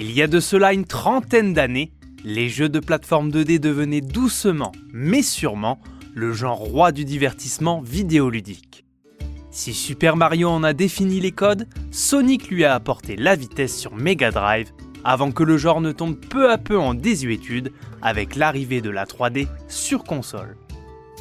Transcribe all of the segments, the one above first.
Il y a de cela une trentaine d'années, les jeux de plateforme 2D devenaient doucement, mais sûrement, le genre roi du divertissement vidéoludique. Si Super Mario en a défini les codes, Sonic lui a apporté la vitesse sur Mega Drive avant que le genre ne tombe peu à peu en désuétude avec l'arrivée de la 3D sur console.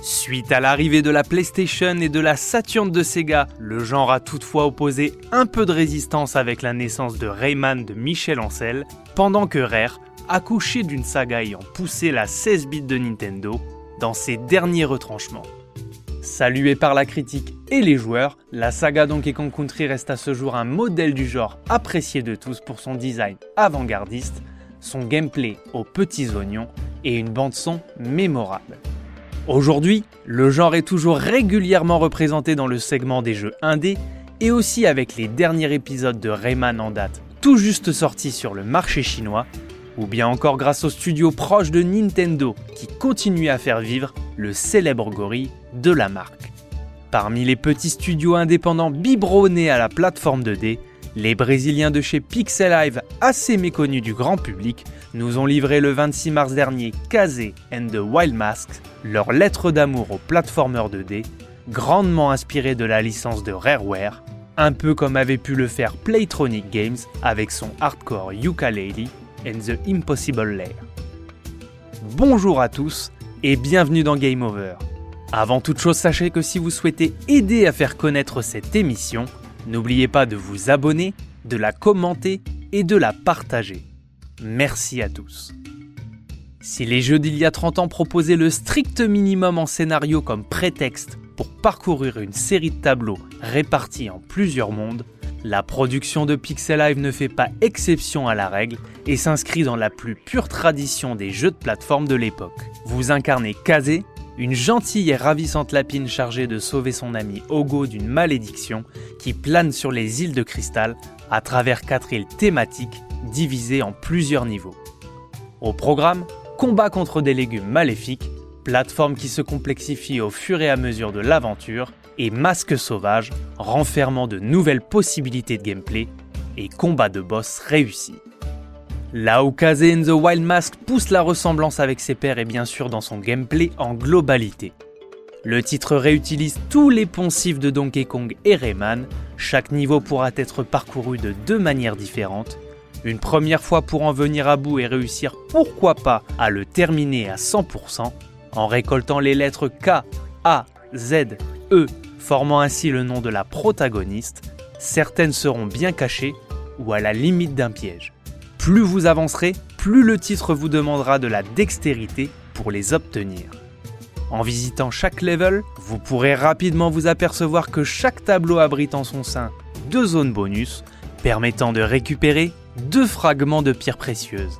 Suite à l'arrivée de la PlayStation et de la Saturn de Sega, le genre a toutefois opposé un peu de résistance avec la naissance de Rayman de Michel Ancel, pendant que Rare, accouché d'une saga ayant poussé la 16 bits de Nintendo, dans ses derniers retranchements. Saluée par la critique et les joueurs, la saga Donkey Kong Country reste à ce jour un modèle du genre apprécié de tous pour son design avant-gardiste, son gameplay aux petits oignons et une bande-son mémorable. Aujourd'hui, le genre est toujours régulièrement représenté dans le segment des jeux indés et aussi avec les derniers épisodes de Rayman en date tout juste sortis sur le marché chinois, ou bien encore grâce aux studios proches de Nintendo qui continuent à faire vivre le célèbre gorille de la marque. Parmi les petits studios indépendants biberonnés à la plateforme 2D, les Brésiliens de chez Pixelive, assez méconnus du grand public, nous ont livré le 26 mars dernier Kazé and the Wild Masks, leur lettre d'amour aux platformers 2D, grandement inspirée de la licence de Rareware, un peu comme avait pu le faire Playtronic Games avec son hardcore Yooka-Laylee and the Impossible Lair. Bonjour à tous et bienvenue dans Game Over. Avant toute chose, sachez que si vous souhaitez aider à faire connaître cette émission, n'oubliez pas de vous abonner, de la commenter et de la partager. Merci à tous. Si les jeux d'il y a 30 ans proposaient le strict minimum en scénario comme prétexte pour parcourir une série de tableaux répartis en plusieurs mondes, la production de Pixel Live ne fait pas exception à la règle et s'inscrit dans la plus pure tradition des jeux de plateforme de l'époque. Vous incarnez Kazé, une gentille et ravissante lapine chargée de sauver son ami Ogo d'une malédiction qui plane sur les îles de cristal à travers quatre îles thématiques divisées en plusieurs niveaux. Au programme, combat contre des légumes maléfiques, plateforme qui se complexifie au fur et à mesure de l'aventure, et masque sauvage, renfermant de nouvelles possibilités de gameplay et combats de boss réussis. Là où Kaze in the Wild Mask pousse la ressemblance avec ses pairs et bien sûr dans son gameplay en globalité. Le titre réutilise tous les poncifs de Donkey Kong et Rayman, chaque niveau pourra être parcouru de deux manières différentes, une première fois pour en venir à bout et réussir pourquoi pas à le terminer à 100%, en récoltant les lettres K, A, Z, E, formant ainsi le nom de la protagoniste, certaines seront bien cachées ou à la limite d'un piège. Plus vous avancerez, plus le titre vous demandera de la dextérité pour les obtenir. En visitant chaque level, vous pourrez rapidement vous apercevoir que chaque tableau abrite en son sein deux zones bonus permettant de récupérer deux fragments de pierres précieuses.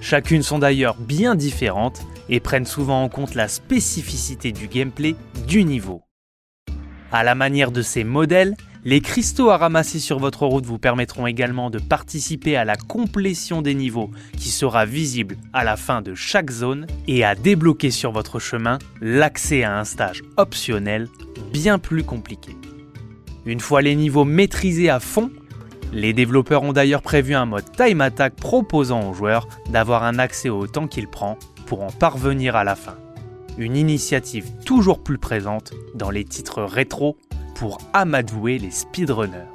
Chacune sont d'ailleurs bien différentes et prennent souvent en compte la spécificité du gameplay du niveau. À la manière de ces modèles, les cristaux à ramasser sur votre route vous permettront également de participer à la complétion des niveaux qui sera visible à la fin de chaque zone et à débloquer sur votre chemin l'accès à un stage optionnel bien plus compliqué. Une fois les niveaux maîtrisés à fond, les développeurs ont d'ailleurs prévu un mode time attack proposant aux joueurs d'avoir un accès au temps qu'il prend pour en parvenir à la fin. Une initiative toujours plus présente dans les titres rétro pour amadouer les speedrunners.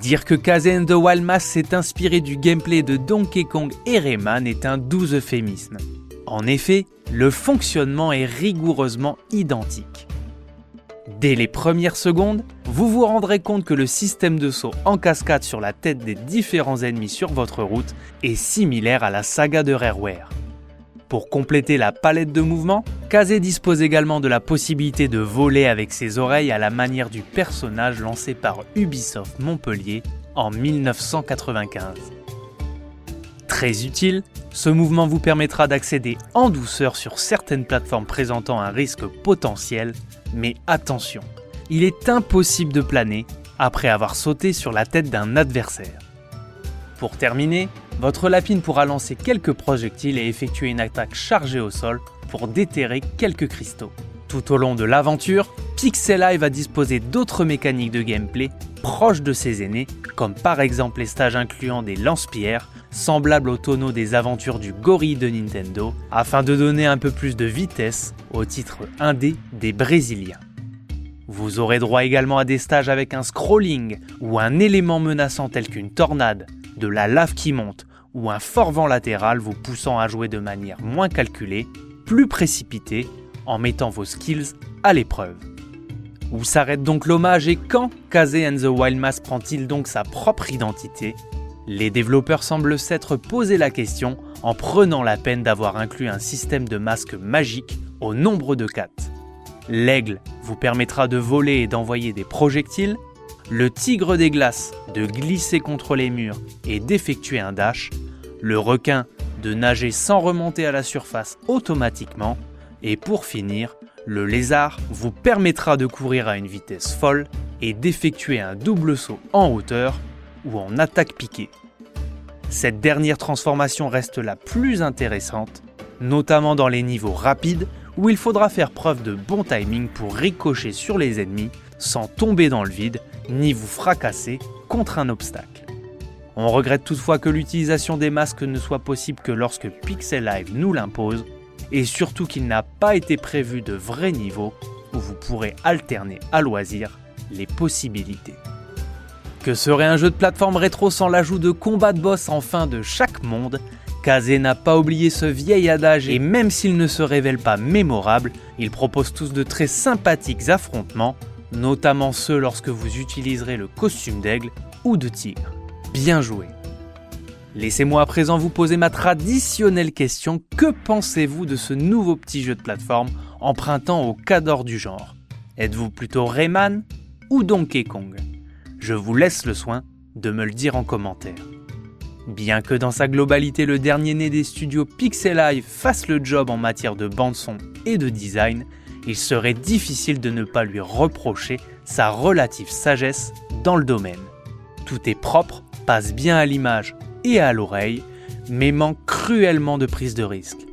Dire que Kazen the Wild Mass s'est inspiré du gameplay de Donkey Kong et Rayman est un doux euphémisme. En effet, le fonctionnement est rigoureusement identique. Dès les premières secondes, vous vous rendrez compte que le système de saut en cascade sur la tête des différents ennemis sur votre route est similaire à la saga de Rareware. Pour compléter la palette de mouvements, Kazé dispose également de la possibilité de voler avec ses oreilles à la manière du personnage lancé par Ubisoft Montpellier en 1995. Très utile, ce mouvement vous permettra d'accéder en douceur sur certaines plateformes présentant un risque potentiel, mais attention, il est impossible de planer après avoir sauté sur la tête d'un adversaire. Pour terminer, votre lapine pourra lancer quelques projectiles et effectuer une attaque chargée au sol pour déterrer quelques cristaux. Tout au long de l'aventure, Pixel Eye va disposer d'autres mécaniques de gameplay proches de ses aînés, comme par exemple les stages incluant des lance-pierres, semblables aux tonneaux des aventures du gorille de Nintendo, afin de donner un peu plus de vitesse au titre indé des Brésiliens. Vous aurez droit également à des stages avec un scrolling ou un élément menaçant tel qu'une tornade, de la lave qui monte ou un fort vent latéral vous poussant à jouer de manière moins calculée, plus précipitée, en mettant vos skills à l'épreuve. Où s'arrête donc l'hommage et quand Kaze and the Wild Mass prend-il donc sa propre identité? Les développeurs semblent s'être posé la question en prenant la peine d'avoir inclus un système de masques magiques au nombre de 4. L'aigle vous permettra de voler et d'envoyer des projectiles, le tigre des glaces de glisser contre les murs et d'effectuer un dash, le requin de nager sans remonter à la surface automatiquement, et pour finir, le lézard vous permettra de courir à une vitesse folle et d'effectuer un double saut en hauteur ou en attaque piquée. Cette dernière transformation reste la plus intéressante, notamment dans les niveaux rapides où il faudra faire preuve de bon timing pour ricocher sur les ennemis sans tomber dans le vide ni vous fracasser contre un obstacle. On regrette toutefois que l'utilisation des masques ne soit possible que lorsque Pixel Live nous l'impose, et surtout qu'il n'a pas été prévu de vrai niveau où vous pourrez alterner à loisir les possibilités. Que serait un jeu de plateforme rétro sans l'ajout de combats de boss en fin de chaque monde? Kazé n'a pas oublié ce vieil adage et même s'il ne se révèle pas mémorable, il propose tous de très sympathiques affrontements, notamment ceux lorsque vous utiliserez le costume d'aigle ou de tigre. Bien joué. Laissez-moi à présent vous poser ma traditionnelle question. Que pensez-vous de ce nouveau petit jeu de plateforme empruntant au cadre du genre? Êtes-vous plutôt Rayman ou Donkey Kong? Je vous laisse le soin de me le dire en commentaire. Bien que dans sa globalité le dernier né des studios Pixel fasse le job en matière de bande-son et de design, il serait difficile de ne pas lui reprocher sa relative sagesse dans le domaine. Tout est propre, passe bien à l'image et à l'oreille, mais manque cruellement de prise de risque.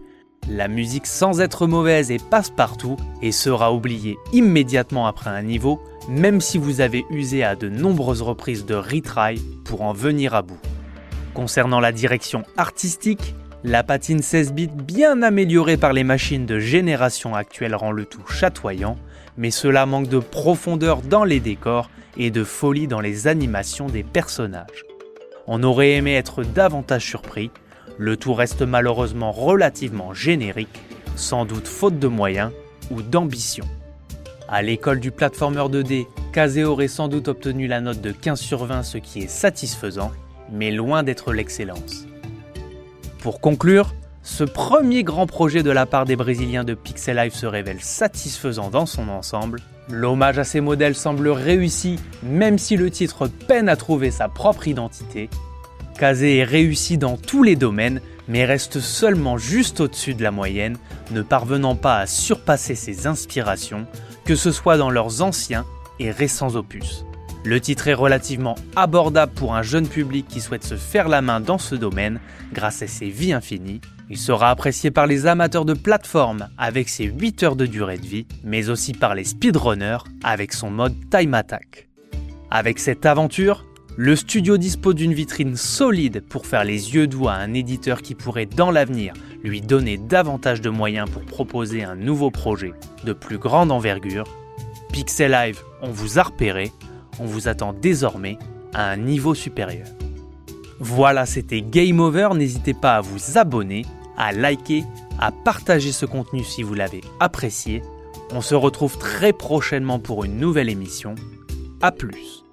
La musique sans être mauvaise et passe partout et sera oubliée immédiatement après un niveau, même si vous avez usé à de nombreuses reprises de retry pour en venir à bout. Concernant la direction artistique, la patine 16 bits bien améliorée par les machines de génération actuelle rend le tout chatoyant, mais cela manque de profondeur dans les décors et de folie dans les animations des personnages. On aurait aimé être davantage surpris, le tout reste malheureusement relativement générique, sans doute faute de moyens ou d'ambition. À l'école du platformer 2D, Kazé aurait sans doute obtenu la note de 15 sur 20, ce qui est satisfaisant, mais loin d'être l'excellence. Pour conclure, ce premier grand projet de la part des Brésiliens de Pixel Life se révèle satisfaisant dans son ensemble. L'hommage à ces modèles semble réussi, même si le titre peine à trouver sa propre identité. Kazé est réussi dans tous les domaines, mais reste seulement juste au-dessus de la moyenne, ne parvenant pas à surpasser ses inspirations, que ce soit dans leurs anciens et récents opus. Le titre est relativement abordable pour un jeune public qui souhaite se faire la main dans ce domaine grâce à ses vies infinies. Il sera apprécié par les amateurs de plateforme avec ses 8 heures de durée de vie, mais aussi par les speedrunners avec son mode Time Attack. Avec cette aventure, le studio dispose d'une vitrine solide pour faire les yeux doux à un éditeur qui pourrait dans l'avenir lui donner davantage de moyens pour proposer un nouveau projet de plus grande envergure. Pixel Live, on vous a repéré, on vous attend désormais à un niveau supérieur. Voilà, c'était Game Over. N'hésitez pas à vous abonner, à liker, à partager ce contenu si vous l'avez apprécié. On se retrouve très prochainement pour une nouvelle émission. A plus